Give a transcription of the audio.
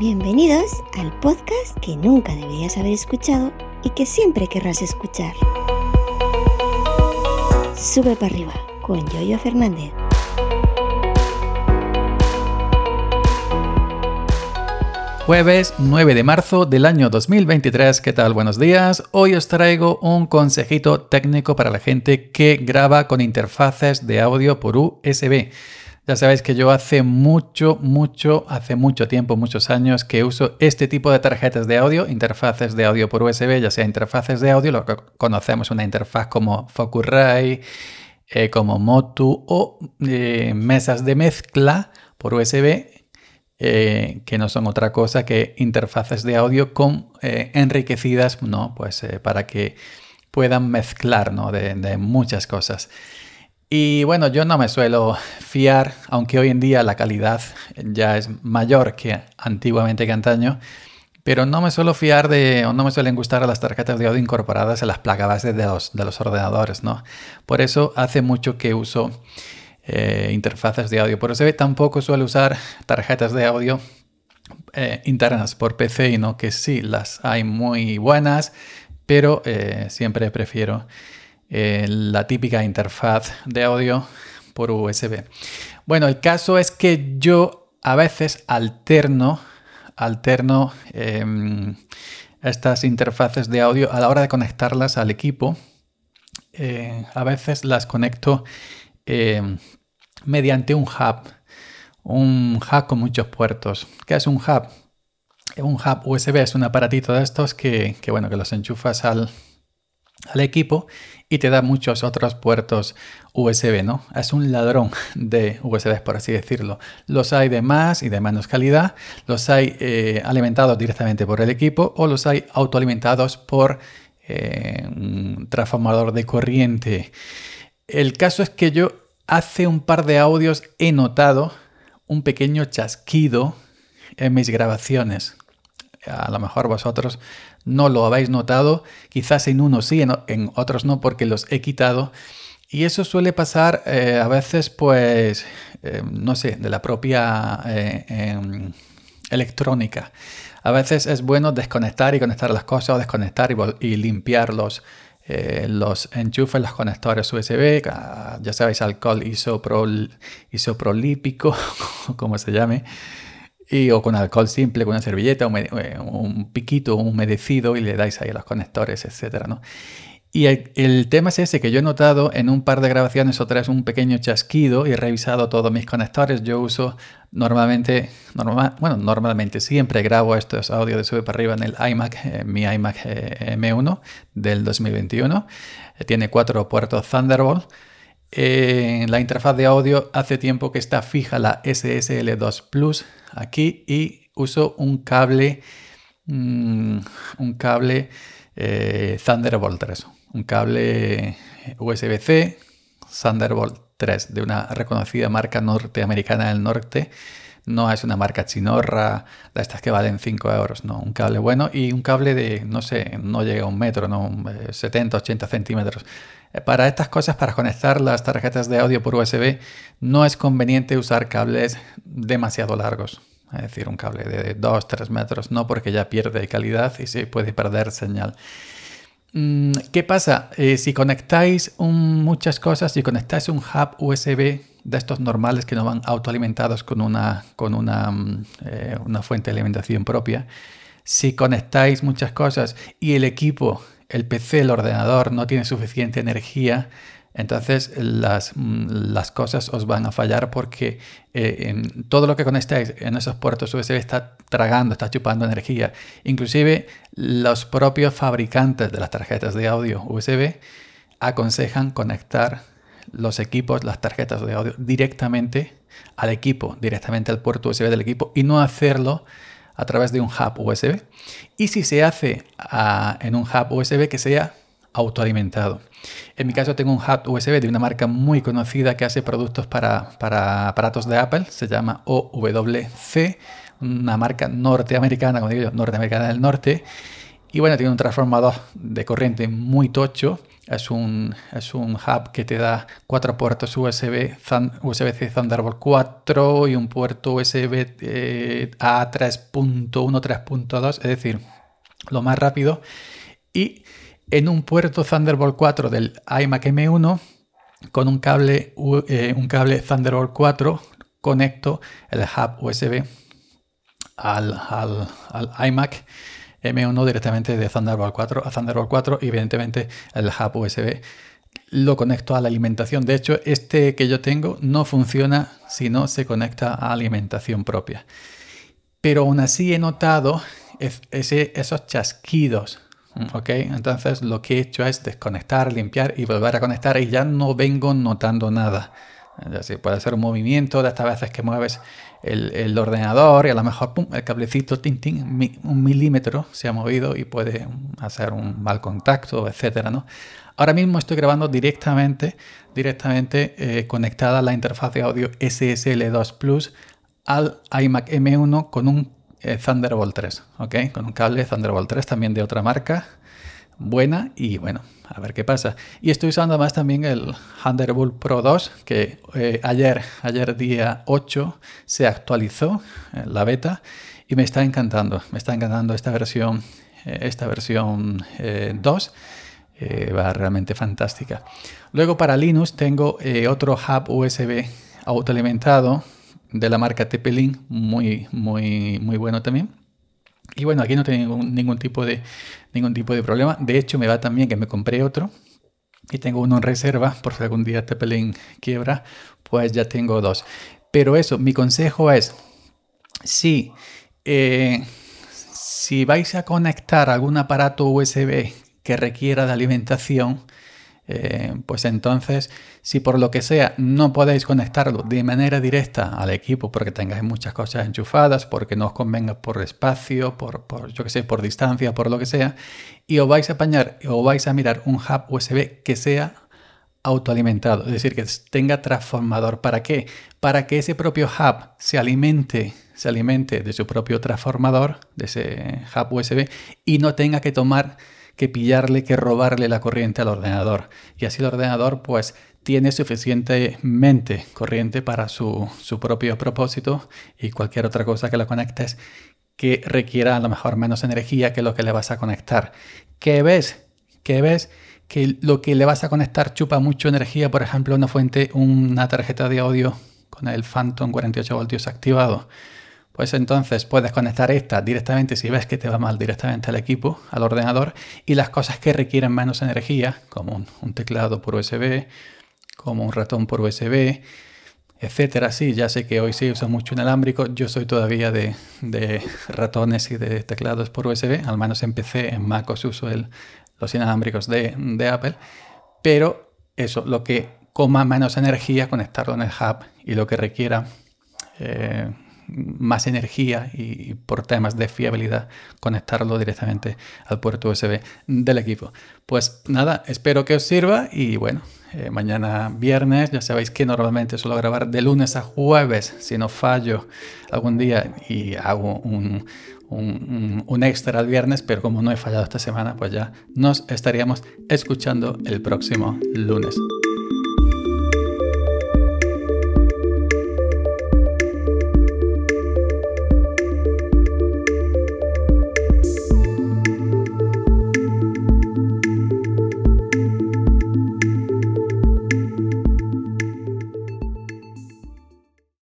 Bienvenidos al podcast que nunca deberías haber escuchado y que siempre querrás escuchar. Sube para arriba con Yoyo Fernández. Jueves 9 de marzo del año 2023, ¿qué tal? Buenos días. Hoy os traigo un consejito técnico para la gente que graba con interfaces de audio por USB. Ya sabéis que yo hace mucho, mucho, hace mucho tiempo, muchos años que uso este tipo de tarjetas de audio, interfaces de audio por USB, ya sea interfaces de audio, lo que conocemos una interfaz como Focusrite, eh, como Motu o eh, mesas de mezcla por USB eh, que no son otra cosa que interfaces de audio con enriquecidas, ¿no? Pues para que puedan mezclar, ¿no? de, de, muchas cosas. Y bueno, yo no me suelo fiar, aunque hoy en día la calidad ya es mayor que antiguamente que antaño, pero no me suelo fiar de, o no me suelen gustar las tarjetas de audio incorporadas en las placas base de los, de los ordenadores, ¿no? Por eso hace mucho que uso eh, interfaces de audio por USB. Tampoco suelo usar tarjetas de audio eh, internas por PC, ¿no? Que sí, las hay muy buenas, pero eh, siempre prefiero eh, la típica interfaz de audio por USB. Bueno, el caso es que yo a veces alterno, alterno em, estas interfaces de audio a la hora de conectarlas al equipo. Eh, a veces las conecto em, mediante un hub, un hub con muchos puertos. ¿Qué es un hub? Un hub USB es un aparatito de estos que, que bueno, que los enchufas al, al equipo y te da muchos otros puertos USB, ¿no? Es un ladrón de USB, por así decirlo. Los hay de más y de menos calidad, los hay eh, alimentados directamente por el equipo o los hay autoalimentados por eh, un transformador de corriente. El caso es que yo hace un par de audios he notado un pequeño chasquido en mis grabaciones. A lo mejor vosotros no lo habéis notado, quizás en unos sí, en, otros no porque los he quitado. Y eso suele pasar eh, a veces, pues, eh, no sé, de la propia eh, em, electrónica. A veces es bueno desconectar y conectar las cosas o desconectar y, limpiar los, los enchufes, los conectores USB, ya sabéis, alcohol isoprol, isoprolípico, como se llame y, o con alcohol simple, con una servilleta, un, eh, un piquito, un humedecido y le dais ahí a los conectores, etcétera, ¿no? Y el, tema es ese, que yo he notado en un par de grabaciones otra vez un pequeño chasquido y he revisado todos mis conectores. Yo uso normalmente, normal, bueno, normalmente siempre grabo estos audios de sube para arriba en el iMac, mi iMac eh, M1 del 2021. Eh, tiene cuatro puertos Thunderbolt. En la interfaz de audio hace tiempo que está fija la SSL2 Plus aquí y uso un cable, mm, un cable eh, Thunderbolt 3, un cable USB-C Thunderbolt 3 de una reconocida marca norteamericana del norte. No es una marca chinorra de estas que valen 5 euros, no, un cable bueno y un cable de, no sé, no llega a un metro, no, 70, 80 centímetros. Eh, para estas cosas, para conectar las tarjetas de audio por USB, no es conveniente usar cables demasiado largos. Es decir, un cable de 2-3 metros, no porque ya pierde calidad y se puede perder señal. Mm, ¿Qué pasa? Eh, si conectáis muchas cosas, si conectáis un hub USB de estos normales que no van autoalimentados con una, con una, mm, eh, una fuente de alimentación propia, si conectáis muchas cosas y el equipo el PC, el ordenador no tiene suficiente energía, entonces las, mm, cosas os van a fallar porque eh, todo lo que conectáis en esos puertos USB está tragando, está chupando energía. Inclusive los propios fabricantes de las tarjetas de audio USB aconsejan conectar los equipos, las tarjetas de audio directamente al equipo, directamente al puerto USB del equipo y no hacerlo a través de un hub USB. Y si se hace ah, en un hub USB que sea autoalimentado. En mi caso tengo un hub USB de una marca muy conocida que hace productos para, para aparatos de Apple, se llama OWC, una marca norteamericana, como digo yo, norteamericana del norte. Y bueno, tiene un transformador de corriente muy tocho es un, es un hub que te da cuatro puertos USB, USB-C Thunderbolt 4 y un puerto USB eh, A 3.1, 3.2, es decir, lo más rápido. Y en un puerto Thunderbolt 4 del iMac M1 con un cable, eh, un cable Thunderbolt 4 conecto el hub USB al, al, iMac M1 directamente de Thunderbolt 4 a Thunderbolt 4 y evidentemente el hub USB lo conecto a la alimentación. De hecho, este que yo tengo no funciona si no se conecta a alimentación propia. Pero aún así he notado esos chasquidos ¿ok? Entonces lo que he hecho es desconectar, limpiar y volver a conectar y ya no vengo notando nada. Puede ser un movimiento de estas veces que mueves el, ordenador y a lo mejor el cablecito un milímetro se ha movido y puede hacer un mal contacto, etcétera, ¿no? Ahora mismo estoy grabando directamente, directamente eh, conectada la interfaz de audio SSL2 Plus al iMac M1 con un eh, Thunderbolt 3, ¿ok? Con un cable Thunderbolt 3 también de otra marca, buena y bueno, a ver qué pasa. Y estoy usando además también el Thunderbolt Pro 2, que eh, ayer, ayer día 8 se actualizó eh, la beta y me está encantando, me está encantando esta versión, esta versión 2. va realmente fantástica. Luego para Linux tengo otro hub USB autoalimentado de la marca TP-Link, muy, muy, muy bueno también. Y bueno, aquí no tengo ningún, tipo de, ningún tipo de problema. De hecho, me va también que me compré otro y tengo uno en reserva por si algún día TP-Link quiebra, pues ya tengo dos. Pero eso, mi consejo es, si, eh, si vais a conectar algún aparato USB que requiera de alimentación, eh, pues entonces, si por lo que sea no podéis conectarlo de manera directa al equipo porque tengáis muchas cosas enchufadas, porque no os convenga por espacio, por, yo que sé, por distancia, por lo que sea, y os vais a apañar o vais a mirar un hub USB que sea autoalimentado, es decir, que tenga transformador. ¿Para qué? Para que ese propio hub se alimente, se alimente de su propio transformador, de ese hub USB, y no tenga que tomar que pillarle, que robarle la corriente al ordenador. Y así el ordenador pues tiene suficientemente corriente para su, propio propósito y cualquier otra cosa que lo conectes que requiera a lo mejor menos energía que lo que le vas a conectar. ¿Qué ves? ¿Qué ves? Que lo que le vas a conectar chupa mucho energía, por ejemplo, una fuente, una tarjeta de audio con el Phantom 48 voltios activado pues entonces puedes conectar esta directamente si ves que te va mal directamente al equipo, al ordenador, y las cosas que requieren menos energía, como un, teclado por USB, como un ratón por USB, etcétera. Sí, ya sé que hoy se usa mucho inalámbrico. Yo soy todavía de, ratones y de teclados por USB. Al menos empecé en MacOS uso los inalámbricos de, Apple. Pero eso, lo que coma menos energía, conectarlo en el hub y lo que requiera eh, más energía y, por temas de fiabilidad conectarlo directamente al puerto USB del equipo. Pues nada, espero que os sirva y bueno, eh, mañana viernes, ya sabéis que normalmente suelo grabar de lunes a jueves, si no fallo algún día y hago un, un, un, extra el viernes, pero como no he fallado esta semana, pues ya nos estaríamos escuchando el próximo lunes.